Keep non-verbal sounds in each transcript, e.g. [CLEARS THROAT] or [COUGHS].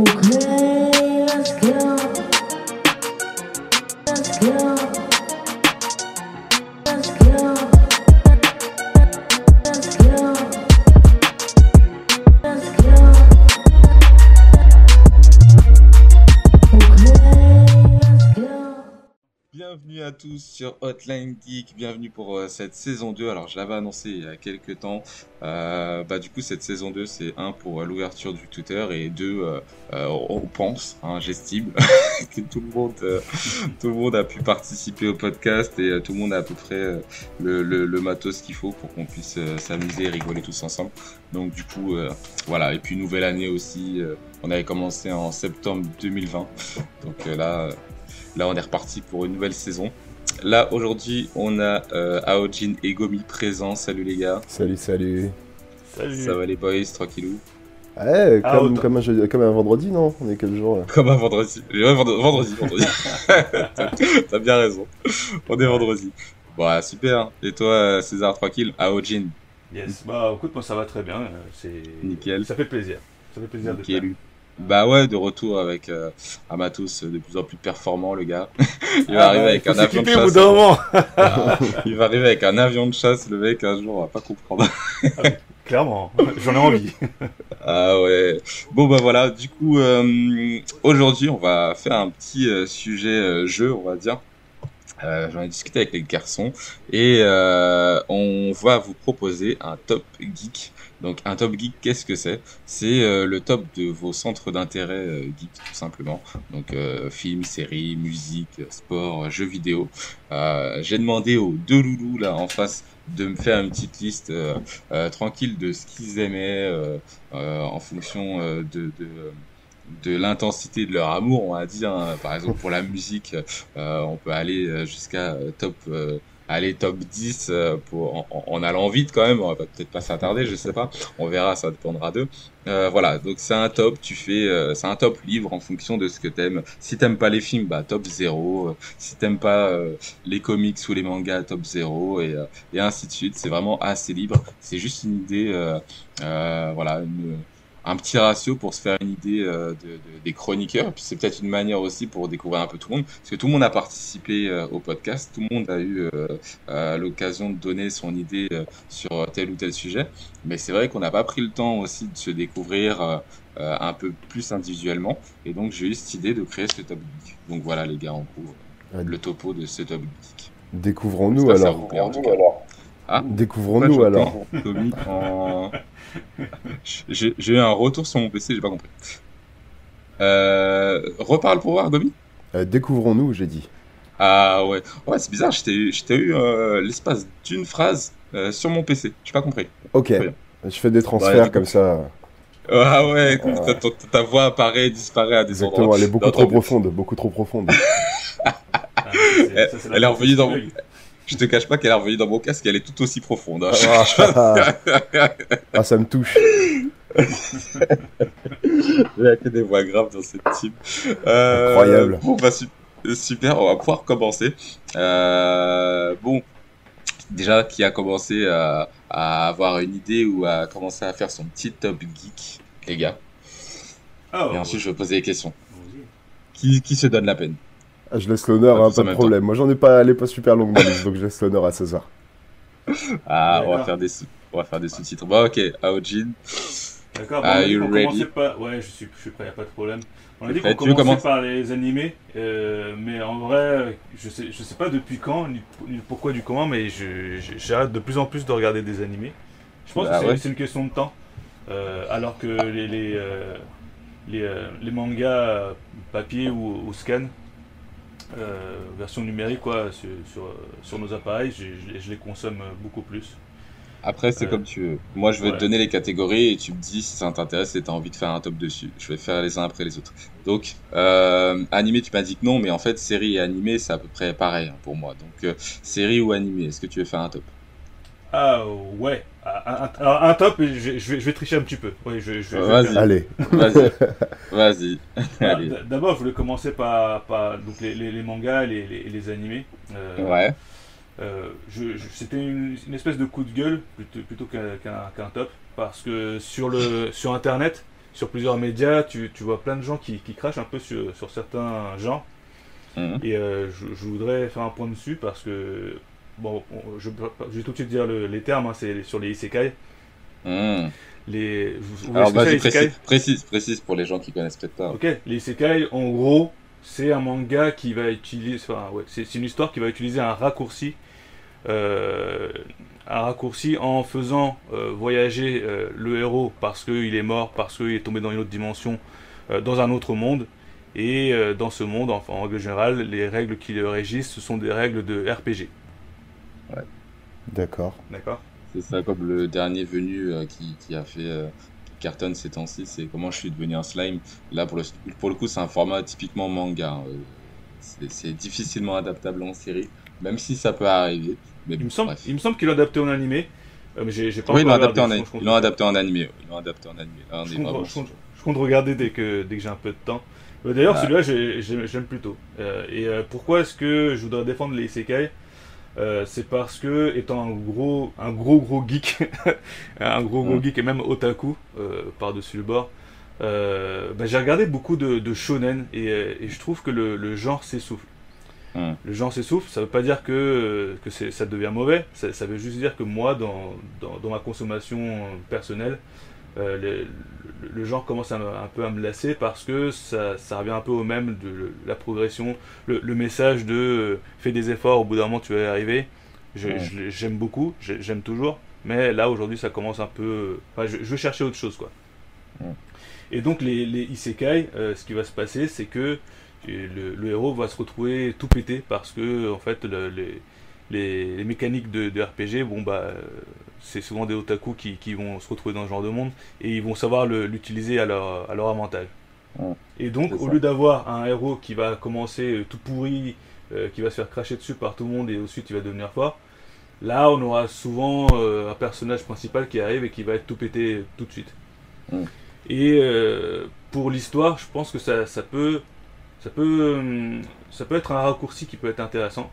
Okay, tous sur Hotline Geek, bienvenue pour euh, cette saison 2. Alors je l'avais annoncé il y a quelques temps. Euh, bah du coup cette saison 2 c'est un pour euh, l'ouverture du Twitter et deux euh, on pense, hein, j'estime [LAUGHS] que tout le monde tout le monde a pu participer au podcast et tout le monde a à peu près le, le, le matos qu'il faut pour qu'on puisse s'amuser et rigoler tous ensemble. Donc du coup voilà et puis nouvelle année aussi. on avait commencé en septembre 2020. Donc là Là, on est reparti pour une nouvelle saison. Là, aujourd'hui, on a euh, Aojin et Gomi présents. Salut les gars. Salut, salut. Salut. Ça va les boys, tranquillou? Ouais, Ah, comme, comme, un, jeudi- comme un vendredi, non? On est quel jour là? Comme un vendredi. Ouais, vendre- vendredi, vendredi. [LAUGHS] T'as- bien raison. On est vendredi. Bon, super. Et toi, César, tranquille? Aojin, Yes. Bah écoute, moi ça va très bien. euh, C'est Nickel. Ça fait plaisir. Ça fait plaisir de nickel. Bah ouais, de retour avec euh, euh, de plus en plus performant, le gars. [LAUGHS] Il va arriver avec un avion de chasse. [LAUGHS] [LAUGHS] Il va arriver avec un avion de chasse, le mec, un jour, on va pas comprendre. Clairement, j'en ai envie. Ah ouais. Bon bah voilà, du coup euh, aujourd'hui on va faire un petit euh, sujet euh, jeu, on va dire. Euh, J'en ai discuté avec les garçons et euh, on va vous proposer un top geek. Donc un top geek, qu'est-ce que c'est? C'est euh, le top de vos centres d'intérêt euh, geek tout simplement. Donc euh, films, séries, musique, sport, euh, jeux vidéo. J'ai demandé aux deux loulous là en face de me faire une petite liste tranquille de ce qu'ils aimaient. en fonction de, de, l'intensité de leur amour, on va dire. hein. Par exemple, pour la musique, on peut aller jusqu'à top, aller top 10 euh, pour, en, en- allant vite quand même. On va peut-être pas s'attarder, je sais pas. On verra, ça dépendra d'eux. Euh, voilà, donc c'est un top. Tu fais, euh, c'est un top livre en fonction de ce que t'aimes. Si t'aimes pas les films, bah top 0. Si t'aimes pas euh, les comics ou les mangas, top 0 et, euh, et ainsi de suite. C'est vraiment assez libre. C'est juste une idée. euh, euh, voilà, un petit ratio pour se faire une idée euh, de, de- des chroniqueurs. Et puis c'est peut-être une manière aussi pour découvrir un peu tout le monde, parce que tout le monde a participé euh, au podcast, tout le monde a eu euh, euh, l'occasion de donner son idée euh, sur tel ou tel sujet. Mais c'est vrai qu'on n'a pas pris le temps aussi de se découvrir euh, euh, un peu plus individuellement. Et donc j'ai eu cette idée de créer ce top geek. Donc voilà les gars, en gros, Ouais. le topo de ce top geek. Découvrons-nous alors. tout cas. Ah Découvrons-nous alors. j'entends Tommy en... J'ai eu un retour sur mon PC, j'ai pas compris. Euh, reparle pour voir, Gobi Euh, Découvrons-nous, j'ai dit. Ah ouais, ouais c'est bizarre, je t'ai eu, euh, l'espace d'une phrase euh, sur mon PC, j'ai pas compris. Ok. Je fais des transferts Ouais, comme ça. Ah ouais, ta, ta- ta voix apparaît, disparaît à des Exactement, endroits. elle est beaucoup trop profonde. Beaucoup trop profonde. Ah, Elle- [LAUGHS] elle est revenue dans Je te cache pas qu'elle est revenue dans mon casque, elle est tout aussi profonde. hein. ah, [LAUGHS] ah, ça me touche. Il y a que des voix graves dans cette team. Euh, Incroyable. Bon, bah, su- super, on va pouvoir commencer. Euh, bon, déjà, qui a commencé à, à avoir une idée ou à commencer à faire son petit top geek, les gars? Ah, Et ensuite, je vais poser des questions. Qui, qui se donne la peine? Ah, je laisse l'honneur, Pas hein, pas de problème. Moi, j'en ai pas, elle est pas super longue ma liste, donc je laisse l'honneur à César. Ah, on va faire des. On va faire des sous-titres. Bon, ok, Aojin. D'accord, Are bon, on dit you qu'on ready? commençait par... Ouais, je suis, je suis prêt, y a pas de problème. On a dit qu'on commençait commencer? par les animés, euh, mais en vrai, je sais, je sais pas depuis quand, ni, ni pourquoi, du comment, mais j'arrête de plus en plus de regarder des animés. Je pense Bah que c'est ouais. une question de temps. Euh, alors que les, les, euh, les, euh, les mangas papier ou, ou scan, euh, version numérique, quoi, sur, sur, sur nos appareils, je, je- je les consomme beaucoup plus. Après, c'est Euh, comme tu veux. Moi, je vais te donner les catégories et tu me dis si ça t'intéresse et t'as envie de faire un top dessus. Je vais faire les uns après les autres. Donc, euh, animé, tu m'as dit que non, mais en fait, série et animé, c'est à peu près pareil hein, pour moi. Donc, euh, série ou animé, est-ce que tu veux faire un top? Ah ouais, Ah, un, alors, top, je, je vais, je vais tricher un petit peu. Oui, je, je, je vais Vas-y. Allez. [LAUGHS] Vas-y, vas-y. Ah, D'abord, je voulais commencer par, par donc les, les, les mangas, les, les, les animés. Euh, Ouais. euh, je, je- C'était une, une espèce de coup de gueule plutôt, plutôt qu'un qu'un- qu'un top. Parce que sur, le, sur Internet, sur plusieurs médias, tu, tu vois plein de gens qui, qui crachent un peu sur, sur certains genres. Mhm. Et euh, je, je voudrais faire un point dessus parce que, bon, on- je, je vais tout de suite dire le- les termes, hein, c'est sur les isekai. Mhm. Les, vous, Alors, c'est, les précise, précise, précise pour les gens qui connaissent peut-être pas. Ok, les isekai, en gros, c'est un manga qui va utiliser, enfin, ouais, c'est une histoire qui va utiliser un raccourci, euh, un raccourci en faisant euh, voyager euh, le héros parce qu'il est mort, parce qu'il est tombé dans une autre dimension, dans un autre monde. Et dans ce monde, enfin, en règle générale, les règles qui le régissent, ce sont des règles de RPG. D'accord. D'accord C'est ça, comme le dernier venu euh, qui, qui a fait euh, qui cartonne ces temps-ci, c'est comment je suis devenu un slime. Là, pour le, pour le coup, c'est un format typiquement manga. hein. Euh, C'est difficilement adaptable en série, même si ça peut arriver. Mais Il bon, me semble, bref. il me semble qu'ils l'ont adapté en animé, euh, mais j'ai j'ai pas Oui, ils l'ont adapté, en ils l'ont adapté en animé. ouais, Ils l'ont adapté en animé. Là, on Je est compte, vraiment je compte- je compte regarder dès que, dès que j'ai un peu de temps. Euh, D'ailleurs, Ah. celui-là, j'ai- j'ai- j'aime plutôt. Euh, et euh, pourquoi est-ce que je voudrais défendre les isekai? Euh, C'est parce que, étant un gros, un gros, gros geek, [LAUGHS] un gros, gros geek et même otaku euh, par-dessus le bord, euh, bah, j'ai regardé beaucoup de, de shonen et, et je trouve que le, le genre s'essouffle. Le genre s'essouffle, ça veut pas dire que, ça devient mauvais, ça, ça veut juste dire que moi, dans, dans, dans ma consommation personnelle, euh, le, genre commence à un peu à me lasser parce que ça, ça revient un peu au même de le- la progression, le, le message de euh, fais des efforts, au bout d'un moment tu vas y arriver. Ouais. J'aime beaucoup, j'ai- j'aime toujours, mais là aujourd'hui ça commence un peu. Enfin, je, je veux chercher autre chose quoi. Ouais. Et donc les, les isekai, euh, ce qui va se passer, c'est que le, le héros va se retrouver tout pété parce que en fait le- les, les, les mécaniques de, de RPG, bon bah euh, c'est souvent des otaku qui, qui vont se retrouver dans ce genre de monde et ils vont savoir l'utiliser à leur, à leur avantage. Et donc au lieu d'avoir un héros qui va commencer euh, tout pourri, euh, qui va se faire cracher dessus par tout le monde et ensuite il va devenir fort, là on aura souvent euh, un personnage principal qui arrive et qui va être tout pété tout de suite. Et euh, pour l'histoire, je pense que ça, ça peut ça peut, hum, ça peut être un raccourci qui peut être intéressant.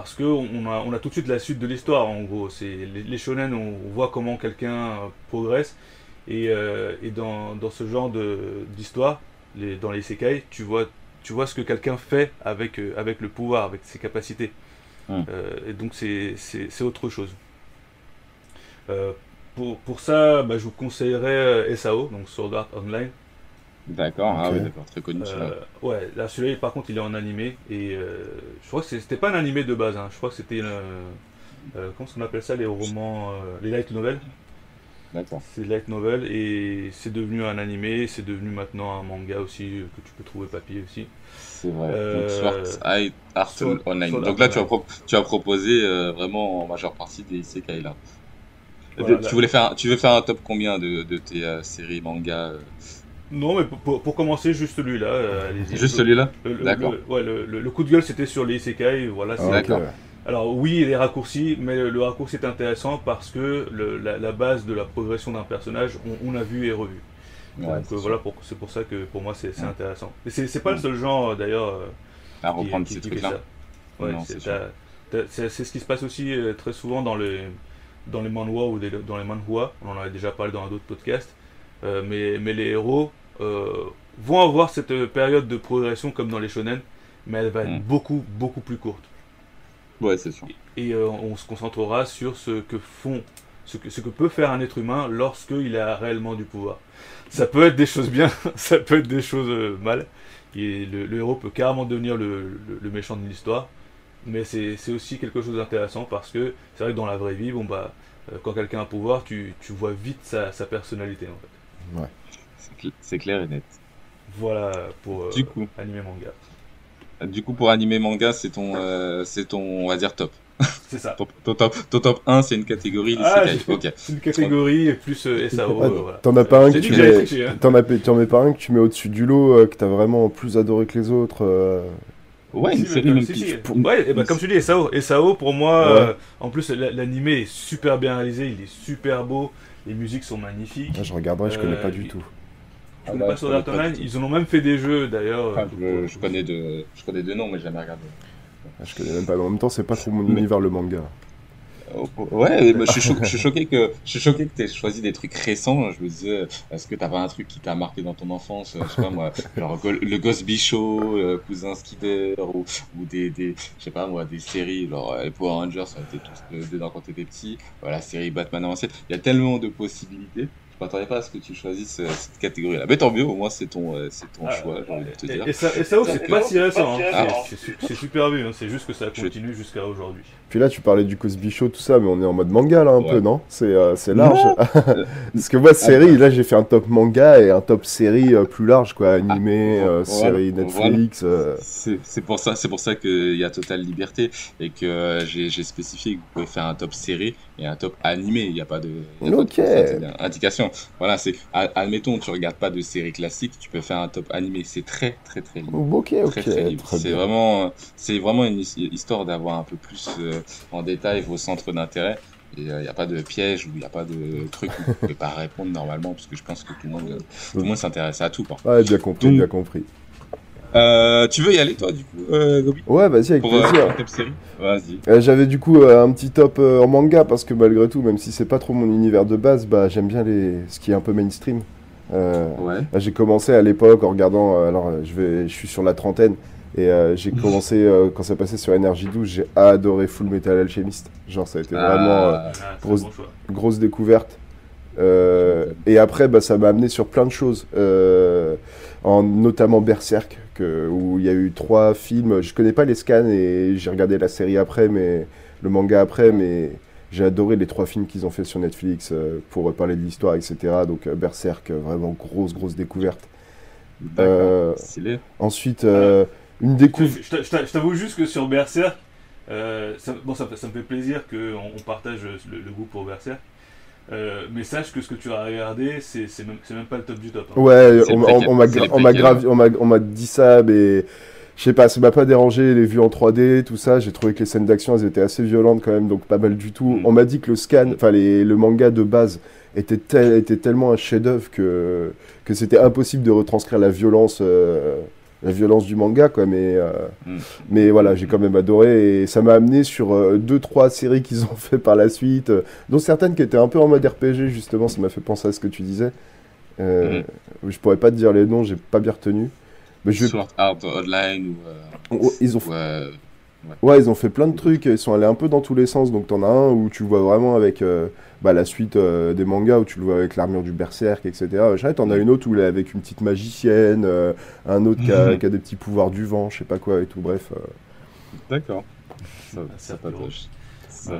Parce que on a, on a tout de suite la suite de l'histoire, en gros. C'est les, les shonen, on, on voit comment quelqu'un euh, progresse. Et, euh, et dans, dans ce genre d'histoire, les, dans les sekai, tu vois, tu vois ce que quelqu'un fait avec, euh, avec le pouvoir, avec ses capacités. Euh, et donc c'est autre chose. Euh, pour, pour ça, bah, je vous conseillerais SAO, donc Sword Art Online. D'accord, ah oui, d'accord, très connu celui-là. Ouais, là celui-là par contre il est en animé et euh, je crois que c'était pas un animé de base, hein. je crois que c'était euh, euh, comment qu'on appelle ça les romans, les light novels? D'accord. C'est light novel et c'est devenu un animé, c'est devenu maintenant un manga aussi que tu peux trouver papier aussi. C'est vrai. Euh, Donc, Art Sword- Online. Sword Donc là, tu as, tu proposé euh, vraiment en majeure partie des isekai là. Voilà, tu, voulais faire, tu veux faire un top combien de, de tes euh, séries manga Non mais pour, pour- commencer juste celui-là, euh. Juste celui-là D'accord. le- ouais, le, le- coup de gueule c'était sur les isekai, voilà. Ah. D'accord. Alors oui, il est raccourci, mais le, le raccourci est intéressant parce que le- la, la base de la progression d'un personnage, on, on a vu et revu. Ouais, Donc euh, voilà, c'est pour ça que pour moi c'est Ouais. intéressant. Et c'est pas le seul genre euh, d'ailleurs euh, À reprendre qui- ces trucs-là. c'est ce qui se passe aussi euh, très souvent dans les dans les manhwa ou des- dans les manhwa. On en avait déjà parlé dans d'autres podcasts. Euh, mais mais les héros euh, vont avoir cette période de progression comme dans les shonen, mais elle va être Mm. beaucoup beaucoup plus courte Ouais, c'est sûr. et euh, on se concentrera sur ce que font, ce que, ce que peut faire un être humain lorsqu'il a réellement du pouvoir. Ça peut être des choses bien, [LAUGHS] ça peut être des choses euh, mal, et le, le héros peut carrément devenir le, le- le méchant de l'histoire, mais c'est c'est aussi quelque chose d'intéressant parce que c'est vrai que dans la vraie vie, bon bah, euh, quand quelqu'un a un pouvoir, tu, tu vois vite sa, sa personnalité en fait. C'est cl- C'est clair et net. Voilà pour euh, Du coup, animé manga. du coup, pour animer manga, c'est ton, euh, c'est ton, on va dire top. C'est ça. [LAUGHS] Ton, ton top, ton top 1, c'est une catégorie Ah. C'est une catégorie plus euh, SAO. Ah, euh, voilà. T'en as pas un que tu mets, hein. t'en as, t'en mets pas un que tu mets au-dessus du lot, euh, que t'as vraiment plus adoré que les autres. euh, Ouais, une Si, série même si, qui. si. pour- Ouais, et bah, comme tu dis, SAO. SAO, pour moi, Ouais. euh, en plus, la- l'animé est super bien réalisé, il est super beau, les musiques sont magnifiques. ah, je regarderai, je connais Euh, pas du tout. Je Ah connais bah, pas je sur connais Art pas Online, du tout. ils en ont même fait des jeux d'ailleurs. Enfin, je, je connais de, je connais deux noms, mais j'ai jamais regardé. Ah, Je connais même pas, mais en même temps, c'est pas trop mon univers le manga. Ouais, je, suis choqué, je suis [LAUGHS] choqué que je suis choqué que t'aies choisi des trucs récents. Je me disais, est-ce que t'as pas un truc qui t'a marqué dans ton enfance? Euh, Je sais pas moi, [LAUGHS] genre le Ghost Show, euh, Cousin Skidder ou, ou des, des, je sais pas moi, des séries. Genre euh, les Power Rangers, on était tous euh, dedans quand t'étais petit. Voilà, la série Batman ancienne. Il y a tellement de possibilités. Je m'attendais pas à ce que tu choisisses euh, cette catégorie-là. Mais tant mieux, au moins c'est ton, euh, c'est ton Ah, choix, j'ai envie de te dire. Et, et ça, et ça aussi, c'est pas si récent. hein. Ah. C'est- C'est su- c'est super vieux, hein. c'est juste que ça Je- continue jusqu'à aujourd'hui. Puis là, tu parlais du Cosby Show, tout ça, mais on est en mode manga là un Ouais. peu, non? C'est euh, c'est large. [LAUGHS] Parce que moi, série, là, j'ai fait un top manga et un top série euh, plus large, quoi. Animé, Ah, euh, voilà, série Netflix. euh, C'est c'est pour ça, c'est pour ça qu'il y a totale liberté et que j'ai spécifié que vous pouvez faire un top série et un top animé. Il n'y a pas de, il y a pas de indication. Voilà, c'est a- admettons tu regardes pas de série classique, tu peux faire un top animé. C'est très très très libre. Ok, ok, Très très libre. C'est vraiment, c'est vraiment une his- histoire d'avoir un peu plus euh, en détail vos centres d'intérêt. Il n'y a pas de piège ou il n'y a pas de truc où vous ne pouvez pas répondre normalement parce que je pense que tout le monde, euh, tout le monde s'intéresse à tout. Ouais, bien compris, Donc- bien compris. Euh, tu veux y aller toi du coup, euh, Gobi? Ouais, vas-y, avec Pour euh, plaisir. série Vas-y. Euh, J'avais du coup euh, un petit top euh, en manga parce que malgré tout, même si c'est pas trop mon univers de base, bah j'aime bien les ce qui est un peu mainstream. Euh, Ouais. J'ai commencé à l'époque en regardant, euh, alors euh, je, vais, je suis sur la trentaine, et euh, j'ai [LAUGHS] commencé, euh, quand ça passait sur NRJ12, j'ai adoré Full Metal Alchemist. Genre ça a été vraiment euh, Ah, Ah, c'est un Grosse- bon grosse découverte. Euh, et après, bah, ça m'a amené sur plein de choses, euh, en, notamment Berserk, que, où il y a eu trois films. Je connais pas les scans et j'ai regardé la série après, mais le manga après, mais j'ai adoré les trois films qu'ils ont fait sur Netflix euh, pour parler de l'histoire, etc. Donc euh, Berserk, euh, vraiment grosse, grosse découverte. Euh. Ensuite, euh, une découverte. Je, je t'a- je t'avoue juste que sur Berserk, ça, bon, ça, ça me fait plaisir qu'on on partage le, le goût pour Berserk. Euh, mais sache que ce que tu as regardé, c'est même, pas le top du top. hein. Ouais, on, m'a on on dit ça, mais je sais pas, ça m'a pas dérangé les vues en 3D, tout ça. J'ai trouvé que les scènes d'action, elles étaient assez violentes quand même, donc pas mal du tout. Mm. On m'a dit que le scan, enfin le manga de base était, tel- était tellement un chef-d'œuvre que, que c'était impossible de retranscrire la violence, euh, la violence du manga, quoi. Mais, euh, Mm. mais voilà, j'ai quand même adoré et ça m'a amené sur euh, deux, trois séries qu'ils ont [LAUGHS] fait par la suite, euh, dont certaines qui étaient un peu en mode RPG, justement, ça m'a fait penser à ce que tu disais. Euh, Je pourrais pas te dire les noms, j'ai pas bien retenu. Mais je Sword Art Online ou. Ils ont ou, Ouais, ils ont fait plein de trucs, ils sont allés un peu dans tous les sens. Donc t'en as un où tu le vois vraiment avec euh, bah, la suite euh, des mangas, où tu le vois avec l'armure du berserk, etc. Et t'en as une autre où il est avec une petite magicienne, euh, un autre qui a, Mhm. qui a des petits pouvoirs du vent, je sais pas quoi et tout. Bref. euh. D'accord. Ça, Ah, ça. Ça Ouais.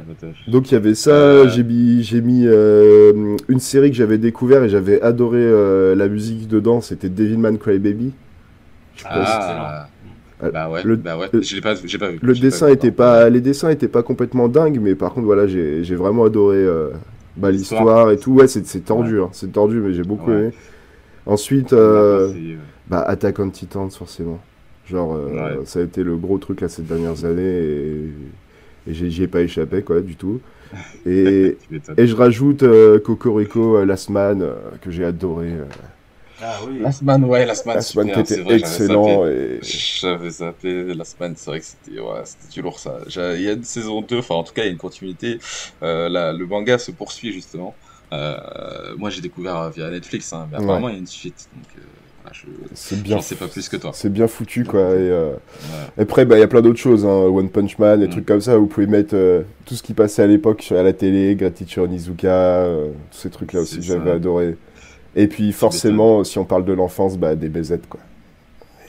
Donc il y avait ça, Euh. j'ai mis, j'ai mis euh, une série que j'avais découvert et j'avais adoré euh, la musique dedans, c'était Devilman Crybaby. Je Ah, bah ouais, le- bah ouais. le- Je l'ai pas, j'ai pas vu. Le pas dessin vu était encore. pas, les dessins étaient pas complètement dingues, mais par contre voilà, j'ai vraiment adoré euh, bah, L'histoire. et tout. Ouais, c'est tordu, hein, c'est tordu, mais j'ai beaucoup Ouais. aimé. Ensuite, euh, ouais. bah, Attack on Titans forcément. Genre, euh, ça a été le gros truc là ces dernières années et, et j'y ai pas échappé quoi du tout. [LAUGHS] Et, et je rajoute euh, Cocorico euh, Last Man euh, que j'ai adoré. Ah oui. Last Man, ouais, Last Man, Last Man qui était vrai, j'avais excellent zappé. et J'avais zappé Last Man, c'est vrai que c'était ouais, c'était du lourd ça. Il y a une saison 2, enfin en tout cas il y a une continuité. Euh, là, le manga se poursuit justement. Euh, moi j'ai découvert euh, via Netflix, hein, mais apparemment il y a une suite. Donc euh, voilà, je c'est bien. sais pas plus que toi. C'est bien foutu quoi. Et, euh, Ouais. Après, bah, il y a plein d'autres choses, hein, One Punch Man, des Mm. trucs comme ça, où vous pouvez mettre euh, tout ce qui passait à l'époque sur- à la télé, Gratitude Onizuka, euh, tous ces trucs-là aussi, C'est j'avais adoré. Et puis forcément, si on parle de l'enfance, bah, des BZ, quoi.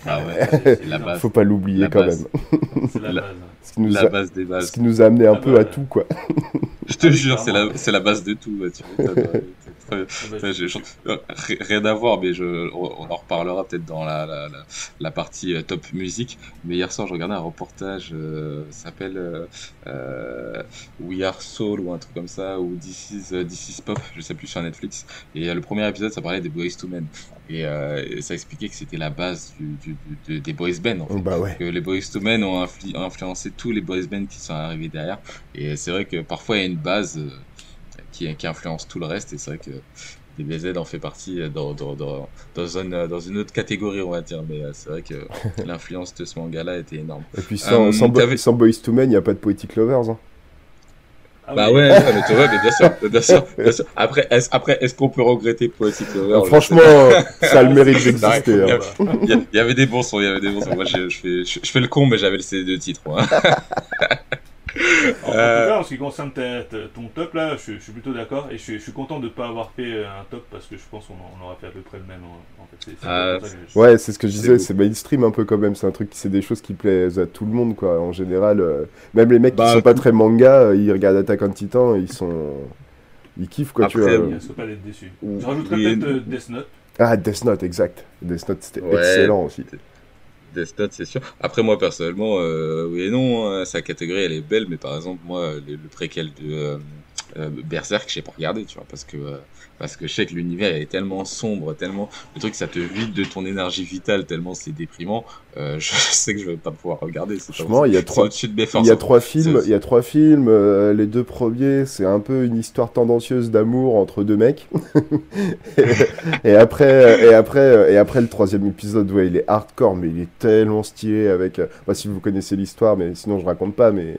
Ah ouais, c'est la base. [LAUGHS] Faut pas l'oublier quand base. même. [LAUGHS] C'est la. Ce qui nous, La a, base des ce bases. qui nous a amené un Ah peu bah, à tout, quoi. [LAUGHS] Je te jure, c'est la, c'est la base de tout. ouais, tu rien à voir, mais je, on en reparlera peut-être dans la, la, la, la partie euh, top musique. Mais hier soir, je regardais un reportage, euh, ça s'appelle euh, euh, We Are Soul ou un truc comme ça, ou This is, euh, This is Pop, je sais plus sur Netflix. Et le premier épisode, ça parlait des Boys to Men. Et, euh, et ça expliquait que c'était la base du, du, du- des boys band. En fait. Bah ouais. Que les Boys to Men ont, influ- ont influencé tous les boys bands qui sont arrivés derrière. Et c'est vrai que parfois il y a une base euh, qui, qui influence tout le reste. Et c'est vrai que DBZ en fait partie dans, dans, dans, dans, une, dans une autre catégorie, on va dire. Mais euh, c'est vrai que [LAUGHS] l'influence de ce manga-là était énorme. Et puis sans, Euh, sans, Bo- sans Boys to Men, il n'y a pas de Poetic Lovers. Hein. Ah Bah ouais, [LAUGHS] ouais, mais tu vois, mais bien sûr, bien sûr, bien sûr. Après, est-ce, après, est-ce qu'on peut regretter Poetic Lover Je Franchement, ça a le mérite d'exister. il y hein. Il y, y avait des bons sons, il y avait des bons sons. Moi, je, je fais, je, je fais le con, mais j'avais le CD de titre. Moi. [LAUGHS] En, tout Euh. cas, en ce qui concerne ta- ta- ton top, là, je, je suis plutôt d'accord et je, suis- je suis content de ne pas avoir fait euh, un top parce que je pense qu'on aurait fait à peu près le même. En, en fait, je- Ouais, c'est ce que je C'est disais, c'est mainstream un peu quand même. C'est un truc, c'est des choses qui plaisent à tout le monde, quoi. En général, euh, même les mecs Bah, qui sont pas très manga, euh, ils regardent Attack on Titan, et ils sont, ils kiffent, quoi. tu Après, vois. Il risque pas d'être déçu. Ou- Je rajouterais oui, peut-être euh, Death Note. Ah, Death Note, exact. Death Note, c'était Ouais. excellent aussi. C'est sûr. Après, moi, personnellement, euh, oui et non, hein, sa catégorie, elle est belle, mais par exemple, moi, le, le préquel de euh, euh, Berserk, j'ai pas regardé, tu vois, parce que, euh, parce que je sais que l'univers est tellement sombre, tellement, le truc, ça te vide de ton énergie vitale, tellement c'est déprimant, euh, [LAUGHS] je sais que je vais pas pouvoir regarder. Franchement, il y a trois, il y a trois films. Il y a trois films. euh, les deux premiers, c'est un peu une histoire tendancieuse d'amour entre deux mecs. [LAUGHS] et, et après, et après, et après le troisième épisode, ouais, il est hardcore, mais il est tellement stylé avec. euh, bah, si vous connaissez l'histoire, mais sinon je raconte pas. Mais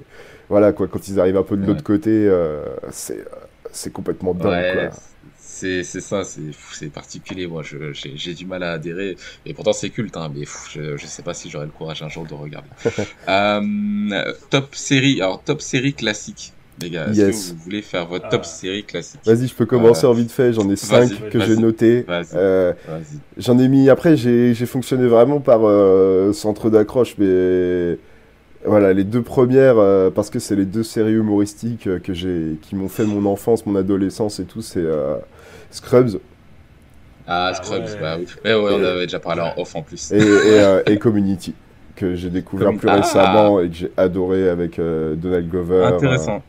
voilà, quoi, quand ils arrivent un peu de Ouais. l'autre côté, euh, c'est, euh, c'est complètement dingue, Ouais, quoi. c'est c'est ça, c'est c'est particulier. Moi, je- j'ai j'ai du mal à adhérer. Et pourtant, c'est culte, hein, mais pff, je, je sais pas si j'aurai le courage un jour de regarder. [LAUGHS] euh, top série, alors top série classique, les gars. Est-ce Yes. que vous voulez faire votre Ah. top série classique? Vas-y, je peux commencer Euh, en vite fait. J'en ai cinq vas-y, que j'ai. Vas-y. Euh, Vas-y. J'en ai mis. Après, j'ai j'ai fonctionné vraiment par euh, centre d'accroche, mais voilà, les deux premières, euh, parce que c'est les deux séries humoristiques euh, que j'ai, qui m'ont fait mon enfance, mon adolescence et tout, c'est euh, Scrubs Ah, Ah Scrubs, ouais. bah oui. Ouais, ouais, on avait déjà parlé en off en plus. et, et, euh, et Community, que j'ai découvert Comme- plus Ah récemment et que j'ai adoré avec euh, Donald Glover. Intéressant.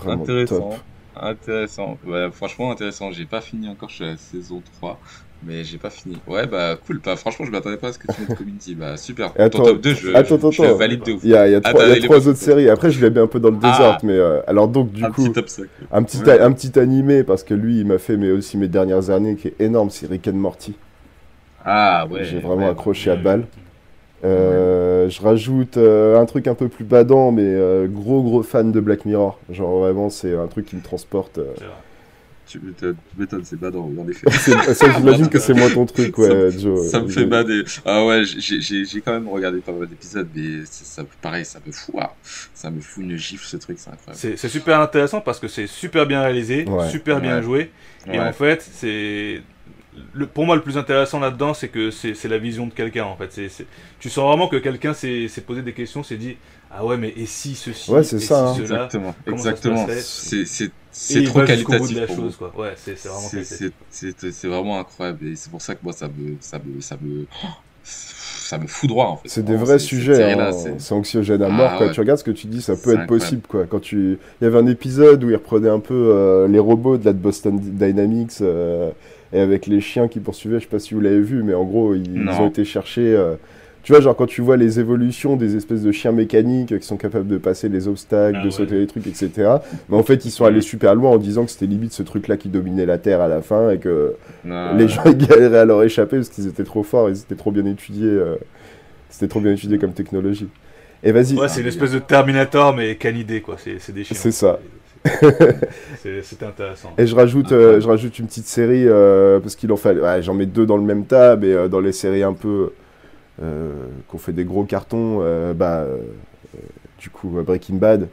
vraiment intéressant. top. Intéressant. Franchement intéressant. J'ai pas fini encore, je suis à la saison 3. Mais j'ai pas fini. Ouais, bah cool. Bah, franchement, je m'attendais pas à ce que tu mettes Community. Bah, super. Ton attends, top 2, je, attends, je, je le attends. valide de ouf. Il y a, il y a trois, y a bon. autres séries. Après, je l'ai mis un peu dans le Ah. désordre, mais euh, alors donc du un coup, petit top 5. un petit, Ouais. un petit animé parce que lui, il m'a fait, mais aussi mes dernières années, qui est énorme, c'est Rick and Morty. Ah ouais. J'ai vraiment ouais. accroché à balle. Euh, Je rajoute euh, un truc un peu plus badant, mais euh, gros gros fan de Black Mirror. Genre vraiment, c'est un truc qui me transporte. euh. Tu m'étonnes, c'est drôle, en effet. [LAUGHS] Ça, j'imagine que c'est moins ton truc, ouais, Joe. Ça me fait bader. Ah ouais, j'ai- quand même regardé pas mal d'épisodes, mais ça, pareil, ça me fout, ça me fout une gifle ce truc, c'est incroyable. C'est c'est super intéressant parce que c'est super bien réalisé, Ouais. super bien Ouais. joué. Et en fait, c'est. Le, pour moi, le plus intéressant là-dedans, c'est que c'est la vision de quelqu'un. En fait, tu sens vraiment que quelqu'un s'est posé des questions, s'est dit ah ouais, mais et si ceci, Ouais, c'est et ça, si hein. cela. Exactement, exactement. C'est trop qualitatif de la pour chose, moi. quoi. Ouais, c'est vraiment incroyable et c'est pour ça que moi ça me ça me ça me ça me fout droit en fait. C'est des vrais sujets, hein. c'est- anxiogène à Ah, mort. Quand ouais. tu regardes ce que tu dis, ça peut être incroyable. possible. Quoi. Quand tu... Il y avait un épisode où il reprenait un peu euh, les robots de la Boston Dynamics euh, et avec les chiens qui poursuivaient. Je sais pas si vous l'avez vu, mais en gros, ils, ont été chercher. euh, Tu vois, genre quand tu vois les évolutions des espèces de chiens mécaniques qui sont capables de passer les obstacles, Ah de ouais. sauter les trucs, etc. Mais en fait, ils sont allés super loin en disant que c'était limite ce truc-là qui dominait la Terre à la fin et que Non, les gens ils galéraient à leur échapper parce qu'ils étaient trop forts, ils étaient trop bien étudiés. euh, C'était trop bien étudié comme technologie. Et vas-y. Ouais, c'est une espèce de Terminator, mais canidé, quoi. C'est c'est déchirant. C'est ça. C'est- intéressant. Et je rajoute, euh, je rajoute une petite série euh, parce qu'il en fallait. ouais, J'en mets deux dans le même tas, mais euh, dans les séries un peu qu'on fait des gros cartons, bah du coup Breaking Bad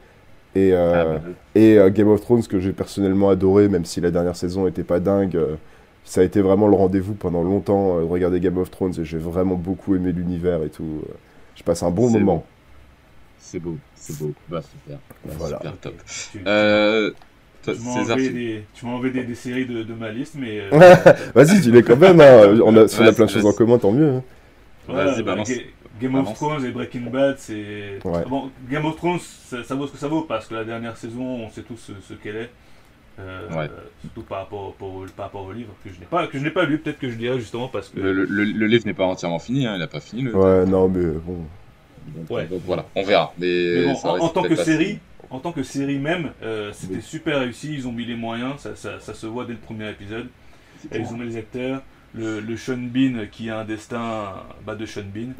et Ah, bah, et Game of Thrones que j'ai personnellement adoré, même si la dernière saison était pas dingue. ça a été vraiment le rendez-vous pendant longtemps de regarder Game of Thrones et j'ai vraiment beaucoup aimé l'univers et tout. Je passe un bon moment. c'est beau, c'est beau. Bah super, Bah, Voilà. super top. Tu, Euh, tu m'as César, enlevé, tu- des, tu m'as enlevé des, des séries de, de ma liste, mais. euh, [LAUGHS] Vas-y, dis-les quand même. hein. On a, si on a plein de choses en commun, tant mieux. hein. Voilà, Vas-y, bah, balance. Ga- Game of. Thrones et Breaking Bad, c'est. Ouais. Bon, Game of Thrones, ça, ça vaut ce que ça vaut parce que la dernière saison, on sait tous ce, ce qu'elle est. Euh, Ouais. euh, surtout par rapport, au- par rapport au livre que je n'ai pas, que je n'ai pas lu. Peut-être que je dirais justement parce que. Le, le- le livre n'est pas entièrement fini, hein, il n'a pas fini. Le... Ouais, non, mais bon. Donc, Ouais. donc voilà, on verra. Mais, Mais bon, ça en, tant que série, en tant que série même, euh, c'était Oui. super réussi. Ils ont mis les moyens, ça, ça, ça se voit dès le premier épisode. Et ils ont mis les acteurs. Le, le Sean Bean qui a un destin bah, de Sean Bean. [LAUGHS]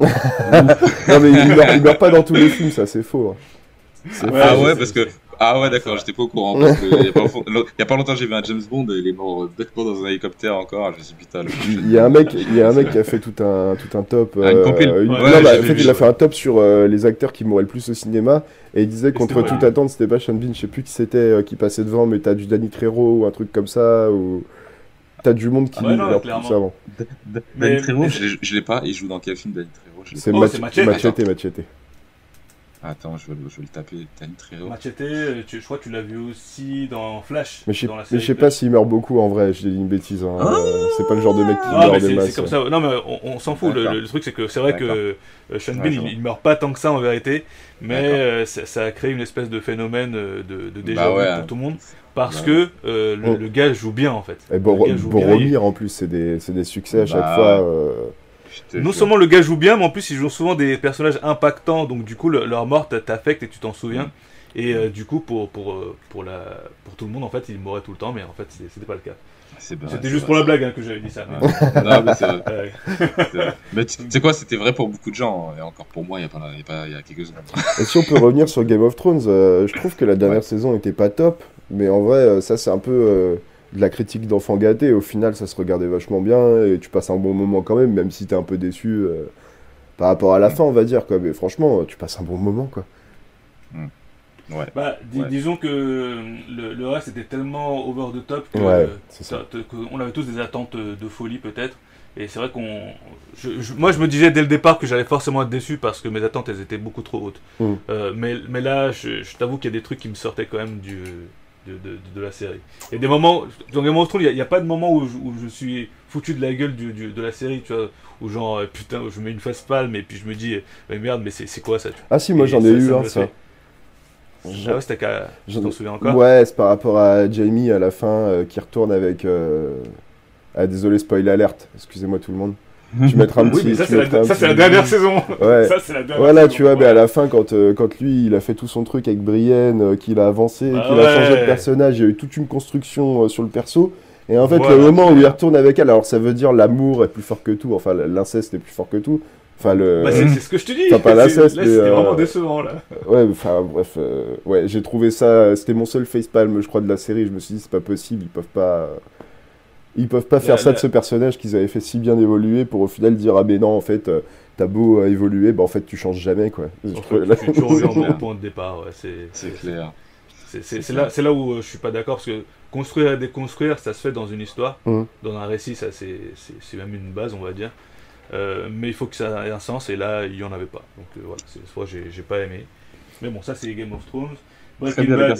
Non, mais il meurt, il meurt pas dans tous les films, ça, c'est faux. hein. Ouais, ah ouais, parce que Ah ouais, d'accord, j'étais pas au courant. Parce que il y a pas, longtemps- il y a pas longtemps, j'ai vu un James Bond et il est mort bêtement dans un hélicoptère encore. Je me suis dit, putain, le Il y a un mec, il y a un mec qui a fait tout un, tout un top. Ah, une Ouais, non, ouais, bah, en fait, il a fait un top sur euh, les acteurs qui mouraient le plus au cinéma. Et il disait Et contre toute attente, c'était pas Sean Bean, je sais plus qui c'était euh, qui passait devant, mais t'as du Danny Trejo ou un truc comme ça. Ou t'as du monde qui Ah ouais, non, plus avant. Danny Trejo, je, l'ai- pas. Il joue dans quel film Danny Trejo C'est Oh, Machete. Machete. Attends, je vais, le- je vais le taper. Danny Trejo. Machete, tu- je crois que tu l'as vu aussi dans Flash. Mais je sais dans la mais série je sais pas s'il meurt beaucoup en vrai, je dis une bêtise. hein. Ah Euh, c'est pas le genre de mec qui Non, mais meurt des c'est masses. c'est comme ça. Non, mais on, on s'en fout. Le, truc, c'est que c'est vrai que euh, Sean Bean, il, il meurt pas tant que ça en vérité, mais euh, ça, ça a créé une espèce de phénomène de, de déjà Bah vu ouais. pour tout le monde parce Bah que euh, le, Oh. le gars joue bien en fait. Et bien, Boromir en plus, c'est des, succès à chaque Bah, fois. euh, Non seulement le gars joue bien, mais en plus ils jouent souvent des personnages impactants, donc du coup le- leur mort t'a- t'affecte et tu t'en souviens. Et euh, du coup pour, pour, euh, pour, la, pour tout le monde en fait il mourait tout le temps, mais en fait c'était pas le cas. C'était juste pour la blague hein, que j'avais dit ça. mais- non, mais c'est vrai. [LAUGHS] Mais tu sais quoi, c'était vrai pour beaucoup de gens. hein, Et encore pour moi, il y a, pas, il y a, pas- il y a quelques secondes. Et si on peut revenir sur Game of Thrones, euh, je trouve que la dernière Ouais. saison était pas top, mais en vrai, ça c'est un peu euh, de la critique d'enfant gâté. Au final, ça se regardait vachement bien et tu passes un bon moment quand même, même si t'es un peu déçu euh, par rapport à la fin, on va dire. Quoi. Mais franchement, tu passes un bon moment. quoi. Ouais. Bah, dis- Ouais. disons que le, le reste était tellement over the top que, Ouais, c'est ça. t'as- t'as- qu'on avait tous des attentes de folie peut-être. Et c'est vrai qu'on. je- je- moi, je me disais dès le départ que j'allais forcément être déçu parce que mes attentes elles étaient beaucoup trop hautes. Mm. Euh, mais, mais là, je, je t'avoue qu'il y a des trucs qui me sortaient quand même du, de, de- de la série. Il y a des moments. Dans Game of Thrones, il n'y a, il y a pas de moment où je, où je suis foutu de la gueule du, du- de la série, tu vois. Où genre, euh, putain, je mets une face palme et puis je me dis, mais merde, mais c'est quoi ça tu. Ah si, moi j'en ai ça- eu ça un, ça. fait- Ah ouais, c'était qu'à. T'en souviens encore? Ouais, c'est par rapport à Jamie à la fin euh, qui retourne avec. euh, Ah, désolé, spoil alerte, excusez-moi tout le monde. Tu mettras un Oui, petit. mais ça, c'est la, dernière saison. Ouais. Ça, la dernière Voilà, saison. tu vois, mais à la fin, quand, euh, quand lui, il a fait tout son truc avec Brienne, euh, qu'il a avancé, Ah qu'il a changé de personnage, il y a eu toute une construction euh, sur le perso. Et en fait, Voilà, le moment où il retourne avec elle, alors ça veut dire l'amour est plus fort que tout, enfin l'inceste est plus fort que tout. Enfin, le. Bah, c'est ce que je te dis. Enfin, pas C'est- l'inceste, Là, c'était vraiment décevant, là. Ouais, enfin, bref, ouais, j'ai trouvé ça. C'était mon seul facepalm, je crois, de la série. Je me suis dit, c'est pas possible, ils peuvent pas. Ils peuvent pas faire ça de ce personnage qu'ils avaient fait si bien évoluer pour au final dire, ah, mais non, en fait, euh, t'as beau euh, évoluer, bah en fait, tu changes jamais, quoi. Je En tu, tu reviens au [LAUGHS] point de départ. Ouais. C'est clair. c'est- là, c'est là où euh, je suis pas d'accord parce que construire et déconstruire, ça se fait dans une histoire, Mhm. dans un récit, ça c'est même une base, on va dire. Euh, mais il faut que ça ait un sens et là il y en avait pas. Donc euh, voilà, c'est soit j'ai j'ai pas aimé. Mais bon, ça c'est Game of Thrones. Breaking Bad.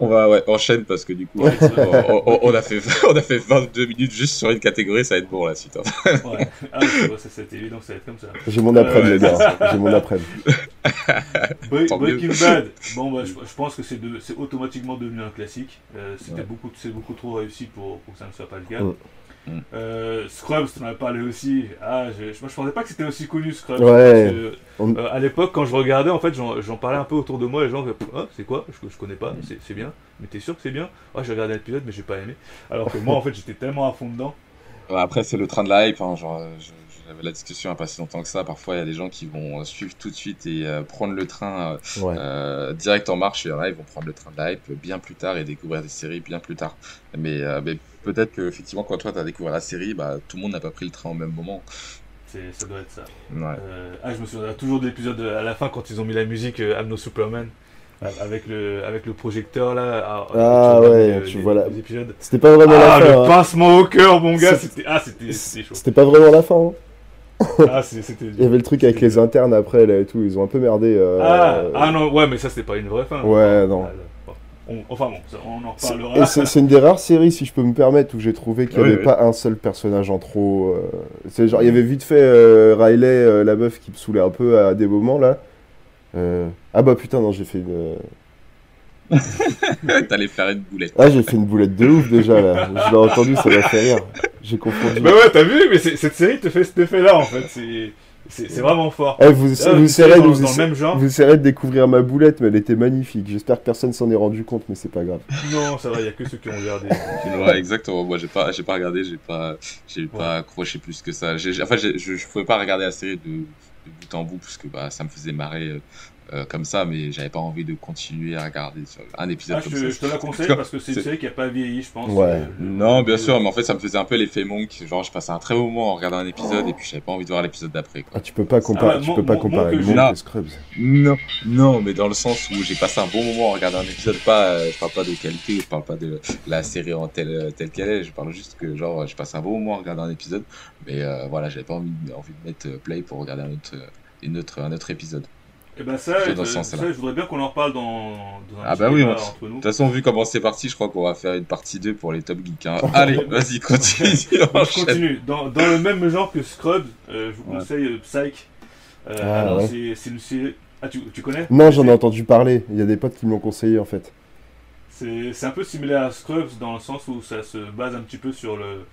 On va, ouais, enchaîne parce que du coup, on, on- on a fait, on a fait 22 minutes juste sur une catégorie, ça va être bon la suite. hein. ouais. Ah, ça, c'était évident que ça allait être comme ça. J'ai mon après Ouais, les gars. J'ai mon après. [LAUGHS] Breaking Bad, bon, bah, je, je pense que c'est de- c'est automatiquement devenu un classique. Euh, C'était Ouais. beaucoup, c'est beaucoup trop réussi pour, pour que ça ne soit pas le cas. Mm. Euh, Scrubs, tu en as parlé aussi. Ah, je, je, moi, je pensais pas que c'était aussi connu Scrubs. Ouais. On- euh, à l'époque, quand je regardais, en fait, j'en j'en parlais un peu autour de moi. Les gens disaient, ah, c'est quoi? Je, je connais pas, c'est c'est bien. Mais t'es sûr que c'est bien? Ah, j'ai regardé l'épisode, mais j'ai pas aimé. Alors que moi, en fait, j'étais tellement à fond dedans. Après, c'est le train de la hype. Hein, genre, euh, je- j'avais la discussion a pas si longtemps que ça. Parfois, il y a des gens qui vont euh, suivre tout de suite et euh, prendre le train euh, Ouais. euh, direct en marche. Et là, ils vont prendre le train de la hype bien plus tard et découvrir des séries bien plus tard. Mais, euh, mais peut-être que effectivement, quand toi, tu as découvert la série, bah, tout le monde n'a pas pris le train au même moment. Ça doit être ça. Ouais. Euh, ah, je me souviens toujours de l'épisode à la fin quand ils ont mis la musique euh, I'm No Superman avec le avec le projecteur là. Ah, Ah, ouais, les- tu les- vois la- les épisodes. C'était pas vraiment Ah, la le fin. hein. pincement au cœur, mon gars. C'était ah, c'était c'était chaud. C'était pas vraiment la fin. Hein. Ah, c'était. Il y avait le truc avec les internes après là et tout. Ils ont un peu merdé. euh, Ah, ah non, ouais, mais ça c'était pas une vraie fin. Ouais, non. Ah. On- enfin bon, on en C'est- reparlera. C'est une des rares séries, si je peux me permettre, où j'ai trouvé qu'il n'y avait oui. pas un seul personnage en trop. euh, C'est genre, il y avait vite fait euh, Riley, euh, la meuf qui me saoulait un peu à des moments là. Ah bah putain, non, j'ai fait une. [LAUGHS] T'allais faire une boulette. Ah, j'ai fait une boulette de ouf déjà là. Je l'ai entendu, ça m'a fait rire. J'ai confondu. Bah ouais, t'as vu, mais cette série te fait cet effet-là en fait. C'est vraiment fort. Eh, vous, Ah, vous, une série essayerez, dans, vous, dans le essa- même genre. vous essayerez de découvrir ma boulette, mais elle était magnifique. J'espère que personne s'en est rendu compte, mais c'est pas grave. Non, ça va, il y a que ceux qui ont regardé. [LAUGHS] Ouais, exactement. Moi, j'ai pas, j'ai pas regardé, j'ai pas, j'ai pas accroché plus que ça. Enfin, je, je pouvais pas regarder la série de, de bout en bout parce que bah, ça me faisait marrer euh, comme ça, mais j'avais pas envie de continuer à regarder sur un épisode Ah, comme je, ça. je te la conseille Parce que c'est une série qui a pas vieilli, je pense. Ouais. Euh, Non, bien sûr, mais en fait, ça me faisait un peu l'effet Monk. Genre, je passais un très bon moment en regardant un épisode et puis j'avais pas envie de voir l'épisode d'après. Ah, tu peux pas comparer, Ah, tu mon- peux pas comparer Monk et Scrubs. Non, non, mais dans le sens où j'ai passé un bon moment en regardant un épisode, pas, euh, je parle pas de qualité, je parle pas de la série en telle, euh, telle qu'elle est, je parle juste que genre, j'ai passé un bon moment en regardant un épisode, mais euh, voilà, j'avais pas envie, envie de mettre play pour regarder un autre, une autre, un autre épisode. Et ben ça, Je vais dans euh, ce sens-là. ça, je voudrais bien qu'on en reparle dans, dans un Ah petit bah oui, on- entre nous. De toute façon, vu comment c'est parti, je crois qu'on va faire une partie 2 pour les Top Geeks. Hein. [LAUGHS] Allez, vas-y, continue. [LAUGHS] Je continue. Dans, dans le même genre que Scrubs, euh, je vous Ouais. conseille euh, Psych. Euh, Ah, alors, ouais. c'est c'est une série. Ah, tu, tu connais? Non, j'en ai entendu parler. Il y a des potes qui me l'ont conseillé en fait. C'est c'est un peu similaire à Scrubs dans le sens où ça se base un petit peu sur le.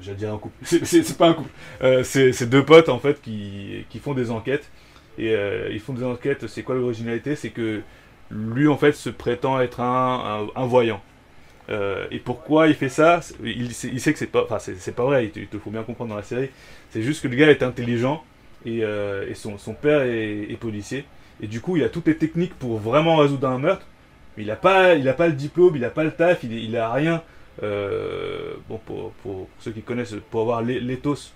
J'allais dire un couple. [LAUGHS] C'est- C'est c'est pas un couple. Euh, c'est c'est deux potes en fait qui, qui font des enquêtes. Et euh, ils font des enquêtes. C'est quoi l'originalité? C'est que lui en fait se prétend être un, un, un voyant. Euh, et pourquoi il fait ça? Il, sait- il sait que c'est pas. Enfin, c'est pas vrai. Il te, faut bien comprendre dans la série. C'est juste que le gars est intelligent et, euh, et son, son père est, est policier. Et du coup, il a toutes les techniques pour vraiment résoudre un meurtre. Mais il a pas, il a pas le diplôme, il a pas le taf, il, il a rien. Euh, bon, pour, pour ceux qui connaissent, pour avoir l'é- l'éthos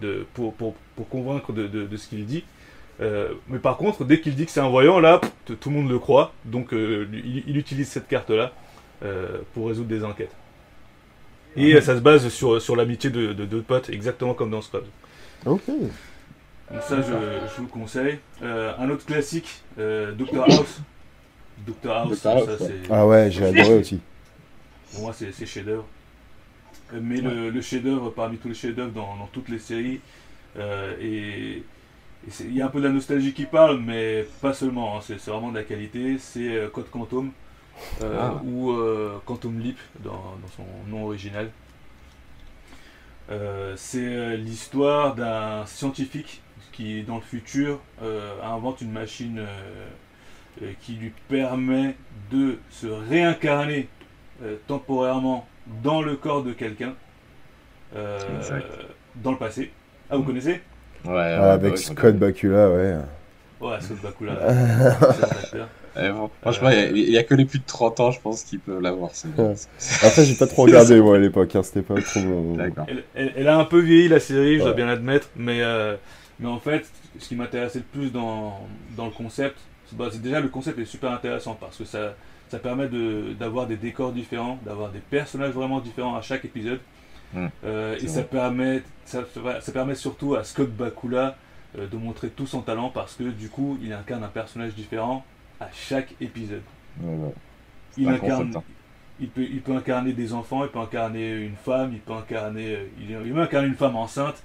de, pour, pour, pour convaincre de, de, de ce qu'il dit. Euh, mais par contre, dès qu'il dit que c'est un voyant, là, pff, tout le monde le croit. Donc, euh, il, il utilise cette carte-là euh, pour résoudre des enquêtes. Et ça se base sur, sur l'amitié de, de deux potes, exactement comme dans Scrubs. Ok. Donc ça, je, je vous le conseille. Euh, un autre classique, euh, Dr House. Dr House, ça, House, ouais. c'est... Ah ouais, j'ai adoré aussi. Pour moi, c'est c'est chef-d'œuvre. Mais le, le chef-d'œuvre parmi tous les chefs-d'œuvre dans, dans toutes les séries, euh, et il y a un peu de la nostalgie qui parle, mais pas seulement. hein, c'est vraiment de la qualité. C'est euh, Code Quantum euh, Ah. ou euh, Quantum Leap dans, dans son nom original. C'est l'histoire d'un scientifique qui, dans le futur, invente une machine qui lui permet de se réincarner temporairement dans le corps de quelqu'un dans le passé. Ah, vous Mm. connaissez? Ouais, ouais, Ah, bah avec ouais, Scott Bakula, ouais. Ouais, Scott Bakula. [LAUGHS] bon, franchement, il y, a que les plus de 30 ans, je pense, qui peuvent l'avoir. Après, j'ai pas trop regardé moi à l'époque, hein, c'était pas trop. Elle, elle- elle a un peu vieilli la série, je dois bien l'admettre, mais, euh, mais en fait, ce qui m'intéressait le plus dans, dans le concept, c'est bah, c'est déjà le concept est super intéressant parce que ça, ça permet de- d'avoir des décors différents, d'avoir des personnages vraiment différents à chaque épisode. Mm. Euh, et ça permet, ça, ça permet surtout à Scott Bakula euh, de montrer tout son talent parce que du coup, il incarne un personnage différent à chaque épisode. Ouais, ouais. Il incarne, concept, hein. il, peut, il peut incarner des enfants, il peut incarner une femme, il peut incarner, euh, il, il peut incarner une femme enceinte,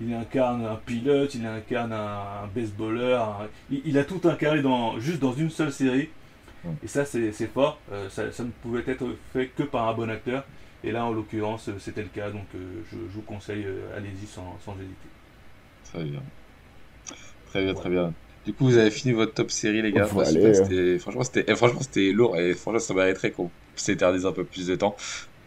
il incarne un pilote, il incarne un, un baseballeur, un- il, il a tout incarné dans, juste dans une seule série. Et ça, c'est c'est fort. Euh, ça, ça ne pouvait être fait que par un bon acteur. Et là, en l'occurrence, euh, c'était le cas. Donc, euh, je, je vous conseille, euh, allez-y sans, sans hésiter. Très bien. Très bien, très bien. Du coup, vous avez fini votre top série, les gars. Hein. c'était- franchement, c'était eh, franchement, c'était lourd et franchement, ça mériterait qu'on s'éternise un peu plus de temps.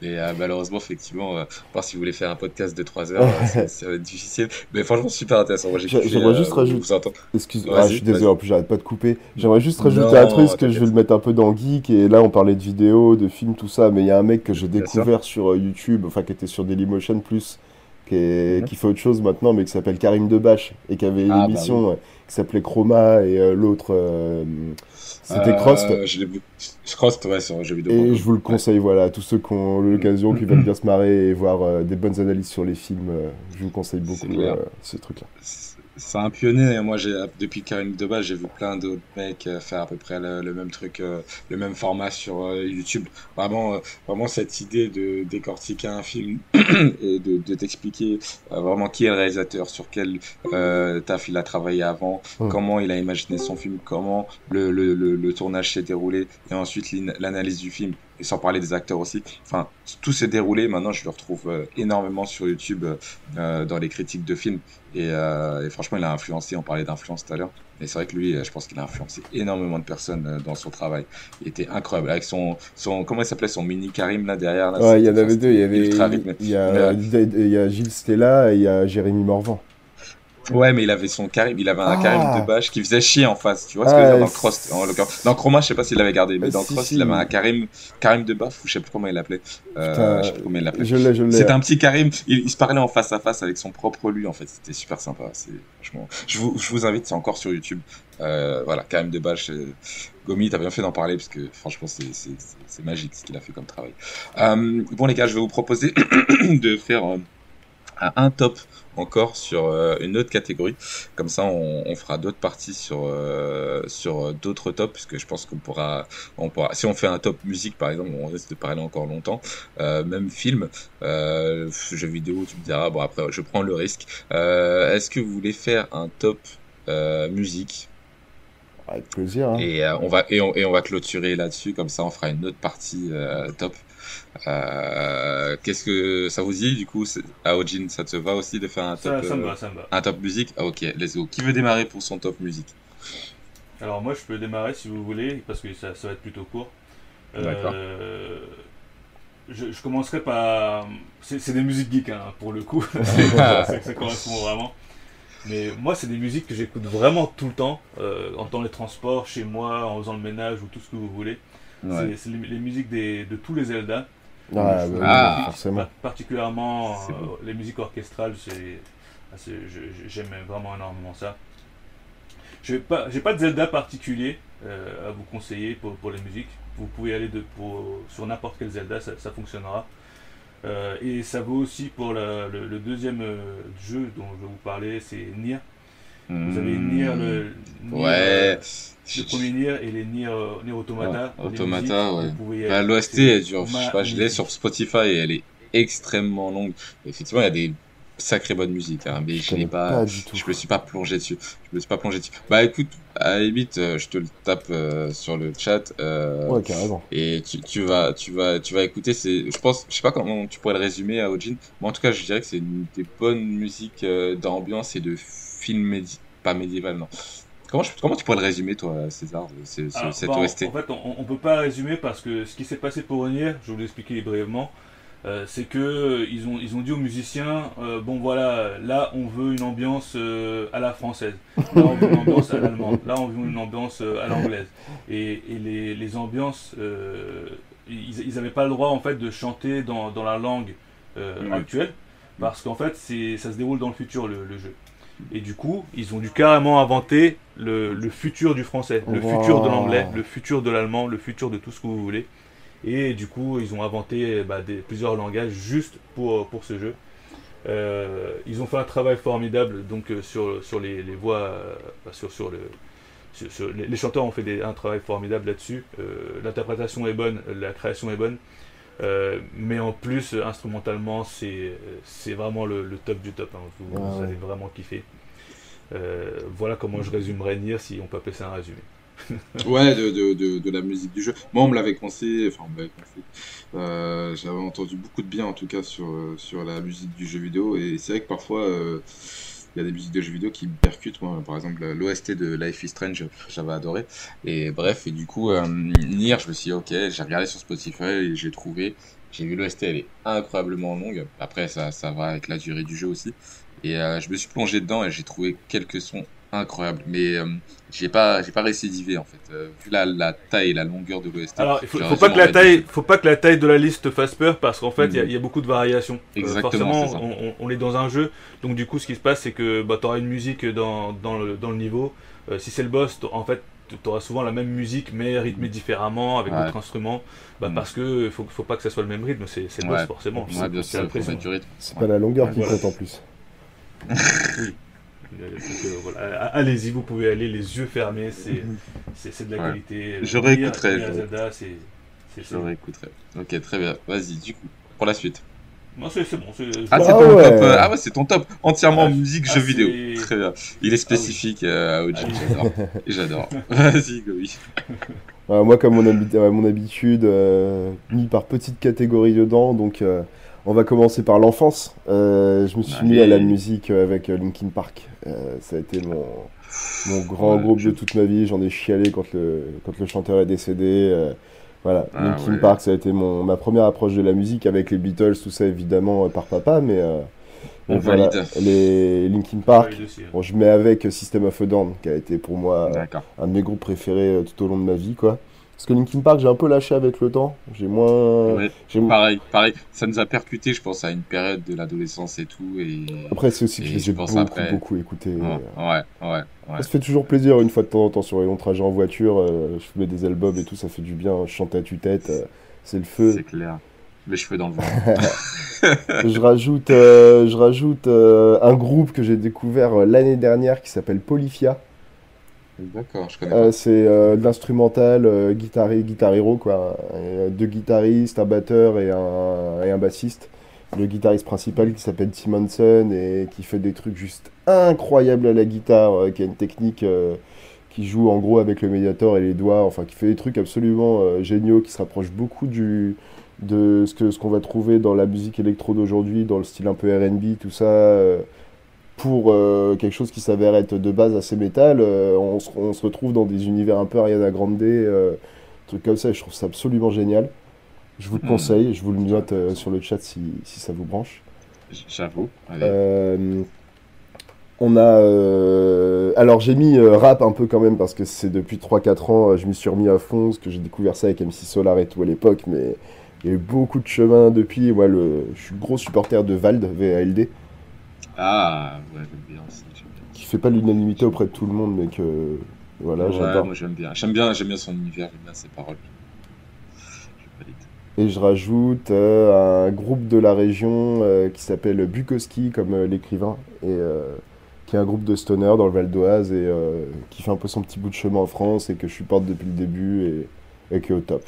Mais euh, malheureusement, effectivement, euh, à part si vous voulez faire un podcast de 3 heures, euh, c'est- ça va être difficile. Mais franchement, super intéressant. Moi, j'aimerais euh, juste rajouter- vous entendre. Excuse, Vas-y, ah, je suis désolé, en plus j'arrête pas de couper. J'aimerais juste rajouter Non, un truc, que je vais le mettre un peu dans geek, et là on parlait de vidéos, de films, tout ça, mais il y a un mec que j'ai découvert sur euh, YouTube, enfin qui était sur Dailymotion Plus, qui, est- Mhm. qui fait autre chose maintenant, mais qui s'appelle Karim Debache, et qui avait une Ah, bah émission euh, qui s'appelait Chroma, et euh, l'autre, euh, c'était Euh, Crost. Je vu. Crost, ouais, sur un jeu vidéo. Et je vous le conseille, voilà, à tous ceux qui ont l'occasion, qui veulent bien se marrer et voir euh, des bonnes analyses sur les films, euh, je vous conseille beaucoup euh, ce truc-là. C'est un pionnier. Moi, j'ai depuis Karim Debache, j'ai vu plein d'autres mecs euh, faire à peu près le, le même truc, euh, le même format sur euh, YouTube. Vraiment, vraiment cette idée de décortiquer un film [CLEARS THROAT] et de, de t'expliquer vraiment qui est le réalisateur, sur quel euh, taf il a travaillé avant, Mm. comment il a imaginé son film, comment le, le, le, le tournage s'est déroulé, et ensuite l'analyse du film. Et sans parler des acteurs aussi. Enfin, tout s'est déroulé. Maintenant, je le retrouve euh, énormément sur YouTube euh, dans les critiques de films. Et, euh, et franchement, il a influencé, on parlait d'influence tout à l'heure. Et c'est vrai que lui, euh, je pense qu'il a influencé énormément de personnes euh, dans son travail. Il était incroyable. Avec son, son comment il s'appelait, son mini Karim là derrière. Là, Ouais, il y en avait deux. Il y avait il y a, euh, il y a Gilles Stella et il y a Jérémy Morvan. Ouais, mais il avait son Karim, il avait un Ah. Karim de bâche qui faisait chier en face, tu vois ce que je veux dire dans Cross, en l'occurrence. Dans Chroma, je sais pas s'il l'avait gardé, mais dans si, Cross, si. il avait un Karim, Karim de baffe, ou je sais plus comment il l'appelait. Euh, je sais plus comment il l'appelait. Je l'ai, je l'ai. C'était un petit Karim, il, il se parlait en face à face avec son propre lui, en fait. C'était super sympa. C'est, franchement, je vous, je vous invite, c'est encore sur YouTube. Euh, voilà, Karim de bâche. euh, Gomi, t'as bien fait d'en parler parce que franchement, c'est, magique ce qu'il a fait comme travail. Euh, bon, les gars, je vais vous proposer [COUGHS] de faire euh, un top encore sur euh, une autre catégorie. Comme ça, on, on fera d'autres parties sur euh, sur d'autres tops, puisque je pense qu'on pourra, on pourra. Si on fait un top musique, par exemple, on risque de parler encore longtemps. Euh, même film, euh, jeux vidéo, tu me diras. Bon, après, je prends le risque. Euh, Est-ce que vous voulez faire un top euh, musique? Avec plaisir. hein. et euh, on va et on, et on va clôturer là-dessus. Comme ça, on fera une autre partie euh, top. Euh, Qu'est-ce que ça vous dit du coup c'est- Aojin, ça te va aussi de faire un Ça, top ça me euh, va, ça me va. un top musique? Ah, Ok, let's go. Qui veut démarrer pour son top musique? Alors moi je peux démarrer si vous voulez parce que ça, ça va être plutôt court. D'accord. Euh, je, je commencerai par... C'est c'est des musiques geeks hein, pour le coup. [LAUGHS] [LAUGHS] Ah. ça, ça correspond vraiment. Mais moi c'est des musiques que j'écoute vraiment tout le temps. euh, en dans les transports, chez moi, en faisant le ménage ou tout ce que vous voulez. Ouais. C'est les, les musiques des, de tous les Zelda. Ouais, bah Ah. forcément. Par- particulièrement euh, les musiques orchestrales, c'est, ah, j'aime vraiment énormément ça. Je n'ai pas, j'ai pas de Zelda particulier euh, à vous conseiller pour, pour les musiques. Vous pouvez aller de, pour, sur n'importe quel Zelda, ça, ça fonctionnera. Euh, et ça vaut aussi pour la- le, le deuxième jeu dont je vais vous parler, c'est Nier. Vous avez Hmm. Nier, le, Nier, Ouais. euh, le premier Nier et les Nier, euh, Nier Automata. Ouais, Automata, musiques, ouais. y Bah. L'OST est dure. Je sais pas, je l'ai sur Spotify et elle est extrêmement longue. Effectivement, il y a des sacrées bonnes musiques, hein, mais Je je l'ai pas. pas du tout. Je me suis pas plongé dessus. Je me suis pas plongé dessus. Bah écoute, à la limite, euh, je te le tape euh, sur le chat. euh, Ouais, carrément. Et tu, tu vas, tu vas, tu vas écouter. C'est, je pense, je sais pas comment tu pourrais le résumer à Ojin. Mais en tout cas, je dirais que c'est une des bonnes musiques euh, d'ambiance et de film médi pas médiéval, non. Comment, je- comment tu pourrais le résumer, toi, César, ce- ce- Alors, cette OST En fait, on, on peut pas résumer parce que ce qui s'est passé pour Nier, je vais vous l'expliquer brièvement, euh, c'est que euh, ils ont, ils ont dit aux musiciens, euh, bon voilà, là on veut une ambiance à la française, là on veut une ambiance à l'allemande, là on veut une ambiance à l'anglaise. Et, et les, les ambiances, ils, ils avaient pas le droit en fait de chanter dans, dans la langue actuelle parce qu'en fait c'est, ça se déroule dans le futur le, le jeu. Et du coup, ils ont dû carrément inventer le, le futur du français, le Wow. futur de l'anglais, le futur de l'allemand, le futur de tout ce que vous voulez. Et du coup, ils ont inventé bah, des, plusieurs langages juste pour, pour ce jeu. Euh, ils ont fait un travail formidable donc euh, sur, sur les, les voix, euh, sur, sur le, sur- sur- les, les chanteurs ont fait des- un travail formidable là-dessus. L'interprétation est bonne, la création est bonne. Euh, mais en plus, euh, instrumentalement, c'est c'est vraiment le, le top du top. hein. Vous, Ouais, vous ouais. allez vraiment kiffer. Euh, voilà comment je résumerais Nier si on peut appeler ça un résumé. [LAUGHS] Ouais, de, de, de, de la musique du jeu. Moi, on me l'avait conseillé, enfin, on me l'avait conseillé. Euh, J'avais entendu beaucoup de bien, en tout cas, sur, sur la musique du jeu vidéo. Et c'est vrai que parfois, euh, il y a des musiques de jeux vidéo qui me percutent. Moi, par exemple, l'OST de Life is Strange, j'avais adoré. Et bref, et du coup, euh, Nier, je me suis dit, ok, j'ai regardé sur Spotify et j'ai trouvé. J'ai vu l'OST, elle est incroyablement longue. Après, ça, ça va avec la durée du jeu aussi. Et euh, je me suis plongé dedans et j'ai trouvé quelques sons incroyables. Mais euh, j'ai pas, j'ai pas récidivé en fait. Euh, vu la, la taille et la longueur de l'OST. Alors, il faut, faut pas que la taille, faut pas que la taille de la liste te fasse peur parce qu'en fait, il y a- y, a beaucoup de variations. Euh, Exactement, forcément, on, on- on est dans un jeu, donc du coup, ce qui se passe, c'est que bah, tu auras une musique dans, dans, le, dans le niveau. Euh, si c'est le boss, en fait, tu auras souvent la même musique, mais rythmée différemment, avec Ouais. d'autres instruments. Bah, Mhm. Parce que faut, faut pas que ça soit le même rythme, c'est le boss, Ouais. forcément. Ouais, C'est- bien c'est sûr, la il faut pression. mettre du rythme. C'est pas la longueur qui Voilà. compte en plus. [LAUGHS] Oui. Euh, euh, voilà. Allez-y, vous pouvez aller les yeux fermés, c'est de la Ouais. qualité. Je Nier- réécouterai, Nier je- réécouterai. Ok, très bien. Vas-y, du coup, pour la suite. Non, c'est bon. c'est- Ah, Ah c'est ton ouais. top. euh, Ah ouais, c'est ton top. Entièrement Ah, musique, ah, jeux vidéo. Très bien. Il est spécifique euh, à OG. Ah. J'adore. [LAUGHS] J'adore. [LAUGHS] Vas-y, Gobi. [LAUGHS] Euh, moi, comme mon, habitude, euh, mis par petites catégories dedans, donc euh, on va commencer par l'enfance. Euh, je me suis mis à la musique euh, avec euh, Linkin Park. Euh, ça a été mon, mon grand groupe de toute ma vie. J'en ai chialé quand le, quand le chanteur est décédé. euh, voilà, Ah, Linkin ouais. Park, ça a été mon, ma première approche de la musique avec les Beatles, tout ça évidemment euh, par papa, mais, euh, voilà, les Linkin Park. Aussi, ouais. Bon, je mets avec System of a Down, qui a été pour moi un de mes groupes préférés tout au long de ma vie, quoi. Parce que Linkin Park, j'ai un peu lâché avec le temps. J'ai moins. Ouais. j'ai- Pareil, pareil. Ça nous a percuté, je pense, à une période de l'adolescence et tout. Et... Après, c'est aussi que Et je les je ai pense beaucoup, après- beaucoup écoutés. Ouais, ouais, ouais. Ça se fait toujours plaisir une fois de temps en temps sur les longs trajets en voiture. euh, je mets des albums et tout, ça fait du bien. Je chante à tue-tête, euh, c'est le feu. C'est clair. Les cheveux dans le vent. [LAUGHS] je rajoute, euh, je rajoute euh, un groupe que j'ai découvert euh, l'année dernière qui s'appelle Polyphia. D'accord, je connais Euh, c'est euh, de l'instrumental, euh, guitare, guitar hero, quoi. Deux guitaristes, un batteur et un, et un bassiste. Le guitariste principal qui s'appelle Simonson et qui fait des trucs juste incroyables à la guitare, qui a une technique qui joue en gros avec le médiator et les doigts, enfin qui fait des trucs absolument euh, géniaux, qui se rapprochent beaucoup du, de ce que ce qu'on va trouver dans la musique électro d'aujourd'hui, dans le style un peu R&B, tout ça. euh, pour euh, quelque chose qui s'avère être de base assez métal, euh, on, se, on se retrouve dans des univers un peu Ariana Grande, euh, trucs comme ça, et je trouve ça absolument génial. Je vous le Hmm. conseille, je vous le note euh, sur le chat si, si ça vous branche. J'avoue. On a. alors j'ai mis rap un peu quand même parce que c'est depuis 3-4 ans, je m'y suis remis à fond, parce que j'ai découvert ça avec MC Solar et tout à l'époque, mais il y a eu beaucoup de chemin depuis. Moi, le, je suis gros supporter de Vald, VALD, Ah, ouais, j'aime bien aussi. qui fait pas l'unanimité auprès de tout le monde, mais que. Voilà, ouais, j'adore. moi j'aime bien. J'aime bien, j'aime bien son univers, j'aime bien ses paroles. Je valide. Et je rajoute euh, un groupe de la région euh, qui s'appelle Bukowski, comme euh, l'écrivain, et qui est un groupe de stoner dans le Val d'Oise et qui fait un peu son petit bout de chemin en France et que je supporte depuis le début et, et qui est au top.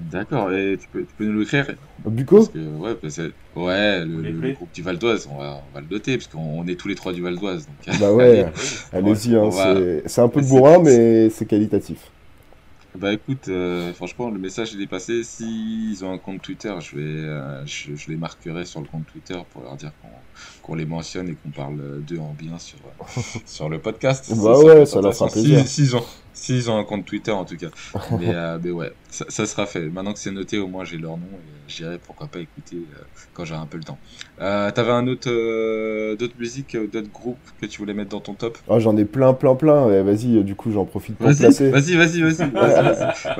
D'accord, et tu peux, tu peux nous l'écrire Buco Parce que, ouais, parce que- ouais, le, le- Écrit. le groupe du Val d'Oise, on va, on va le noter, parce qu'on on est tous les trois du Val d'Oise. Donc, Bah ouais, [LAUGHS] Allez. allez-y, hein, va- c'est un peu bourrin, mais c'est qualitatif. Bah écoute, euh, franchement, le message il est passé. S'ils ont un compte Twitter, je vais, euh, je, je les marquerai sur le compte Twitter pour leur dire qu'on qu'on les mentionne et qu'on parle d'eux en bien sur, euh, sur le podcast. Bah ouais, ça leur fera plaisir. Si- S'ils ont, ont un compte Twitter en tout cas. [LAUGHS] Mais, euh, mais ouais, ça, ça sera fait. Maintenant que c'est noté, au moins j'ai leur nom et j'irai pourquoi pas écouter euh, quand j'aurai un peu le temps. Euh, T'avais un autre, euh, d'autres musiques, euh, d'autres groupes que tu voulais mettre dans ton top? Ah, j'en ai plein, plein, plein. et Vas-y, euh, du coup, j'en profite pour Vas-y, placer. vas-y, vas-y, vas-y, [LAUGHS]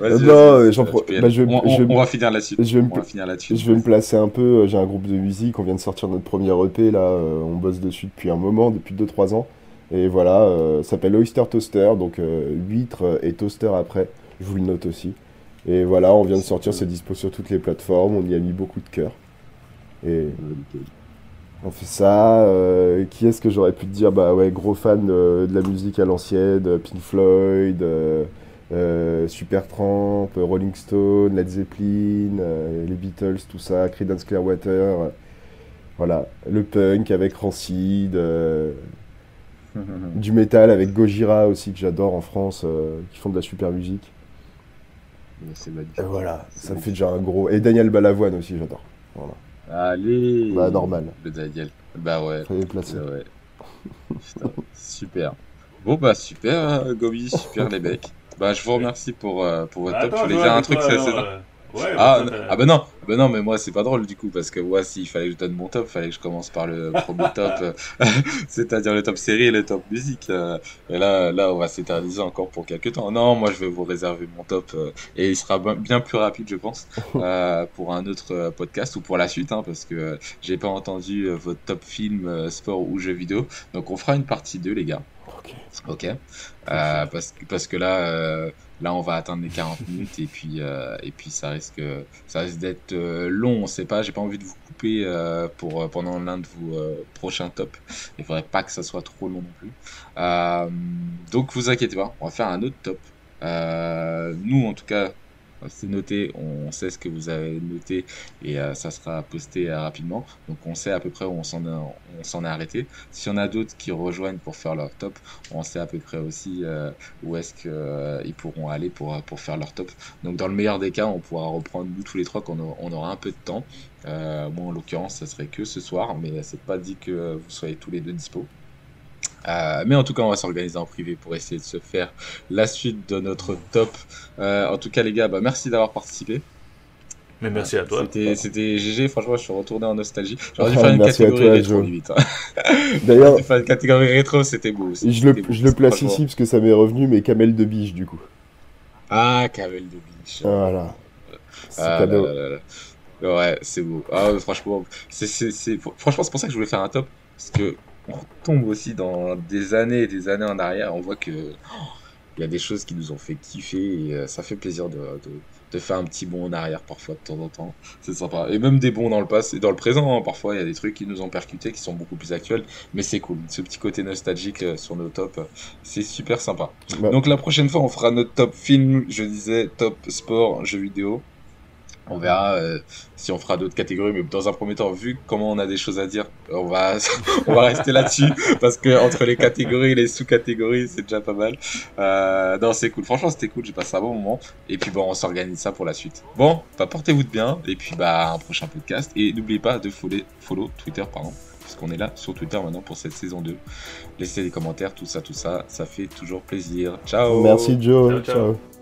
Euh, non, vas-y. euh, j'en bah, je on, je va finir là-dessus. je vais me pla- finir là-dessus. Je vais me placer un peu, j'ai un groupe de musique, on vient de sortir notre premier EP là, euh, on bosse dessus depuis un moment, depuis 2-3 ans. Et voilà, euh, ça s'appelle Oyster Toaster, donc euh, huître et toaster après, je vous le note aussi. Et voilà, on vient de sortir, c'est dispo sur toutes les plateformes, on y a mis beaucoup de cœur. Et on fait ça. euh, qui est-ce que j'aurais pu te dire? Bah ouais, gros fan de, de la musique à l'ancienne, Pink Floyd, euh, euh, Supertramp, Rolling Stone, Led Zeppelin, les Beatles, tout ça, Creedence Clearwater. Voilà, le punk avec Rancid, euh, [LAUGHS] du métal avec Gojira aussi que j'adore en France, euh, qui font de la super musique. C'est magnifique. Et voilà, ça me fait déjà un gros. Et Daniel Balavoine aussi, j'adore. Allez. Bah, normal. Le Daniel. Bah ouais. Fallait le placer. Ouais. Putain, super. Bon bah super, euh, Gobi, super [LAUGHS] les mecs. Bah je vous remercie pour, euh, pour votre top. Attends, Tu voulais dire un truc, c'est euh, Ouais, Ah, bah, ah bah non, bah non, mais moi c'est pas drôle du coup parce que moi s'il fallait que je donne mon top, fallait que je commence par le [LAUGHS] premier top, euh, [LAUGHS] c'est-à-dire le top série et le top musique. euh, et là, là, on va s'éterniser encore pour quelques temps. Non, moi je vais vous réserver mon top euh, et il sera bien- plus rapide, je pense, [LAUGHS] pour un autre podcast ou pour la suite, hein, parce que j'ai pas entendu votre top film, sport ou jeux vidéo. Donc on fera une partie 2 les gars. Ok. Ok. Euh, parce, que- parce que là, euh, là, on va atteindre les 40 [LAUGHS] minutes et puis, euh, et puis ça risque, ça risque d'être euh, long. On sait pas. J'ai pas envie de vous couper euh, pour euh, pendant l'un de vos euh, prochains tops. Il faudrait pas que ça soit trop long non plus. Euh, donc, vous inquiétez pas. On va faire un autre top. Euh, nous, en tout cas, c'est noté. On sait ce que vous avez noté et euh, ça sera posté euh, rapidement. Donc, on sait à peu près où on s'en est, on arrêté. S'il y en a d'autres qui rejoignent pour faire leur top, on sait à peu près aussi euh, où est-ce qu'ils pourront aller pour, faire leur top. Donc dans le meilleur des cas, on pourra reprendre nous tous les trois quand on aura, on un peu de temps. Moi en l'occurrence, ça serait que ce soir, mais c'est pas dit que vous soyez tous les deux dispo. Euh, mais en tout cas, on va s'organiser en privé pour essayer de se faire la suite de notre top. Euh, en tout cas, les gars, bah, merci d'avoir participé. Mais merci à toi. C'était, c'était GG, franchement, je suis retourné en nostalgie. J'aurais [LAUGHS] dû Ah, faire une catégorie rétro, limite. hein. [LAUGHS] D'ailleurs, J'aurais dû faire une catégorie rétro, c'était beau aussi. je le, beau, je le place ici parce que ça m'est revenu, mais Kamel de Biche, du coup. Ah, Camel de Beach. Voilà. C'est Ah, cadeau. là, là, là, là. Ouais, c'est beau. Ah, franchement, c'est, c'est, c'est, franchement, c'est pour ça que je voulais faire un top. Parce que on tombe aussi dans des années et des années en arrière. On voit que oh, il y a des choses qui nous ont fait kiffer et euh, ça fait plaisir de, de, de faire un petit bond en arrière parfois de temps en temps. C'est sympa. Et même des bons dans le passé, dans le présent. hein. Parfois, il y a des trucs qui nous ont percutés, qui sont beaucoup plus actuels. Mais c'est cool. Ce petit côté nostalgique euh, sur nos tops, euh, c'est super sympa. Donc la prochaine fois, on fera notre top film, je disais top sport, jeux vidéo. On verra euh, si on fera d'autres catégories, mais dans un premier temps, vu comment on a des choses à dire, on va [LAUGHS] on va rester là-dessus [LAUGHS] parce que entre les catégories et les sous-catégories, c'est déjà pas mal. Euh, non, c'est cool. Franchement, c'était cool. J'ai passé un bon moment. Et puis bon, on s'organise ça pour la suite. Bon, bah, portez-vous de bien. Et puis bah un prochain podcast. Et n'oubliez pas de follow, follow Twitter, pardon, parce qu'on est là sur Twitter maintenant pour cette saison 2. Laissez des commentaires, tout ça, tout ça, ça fait toujours plaisir. Ciao. Merci Joe. Ciao, ciao. ciao.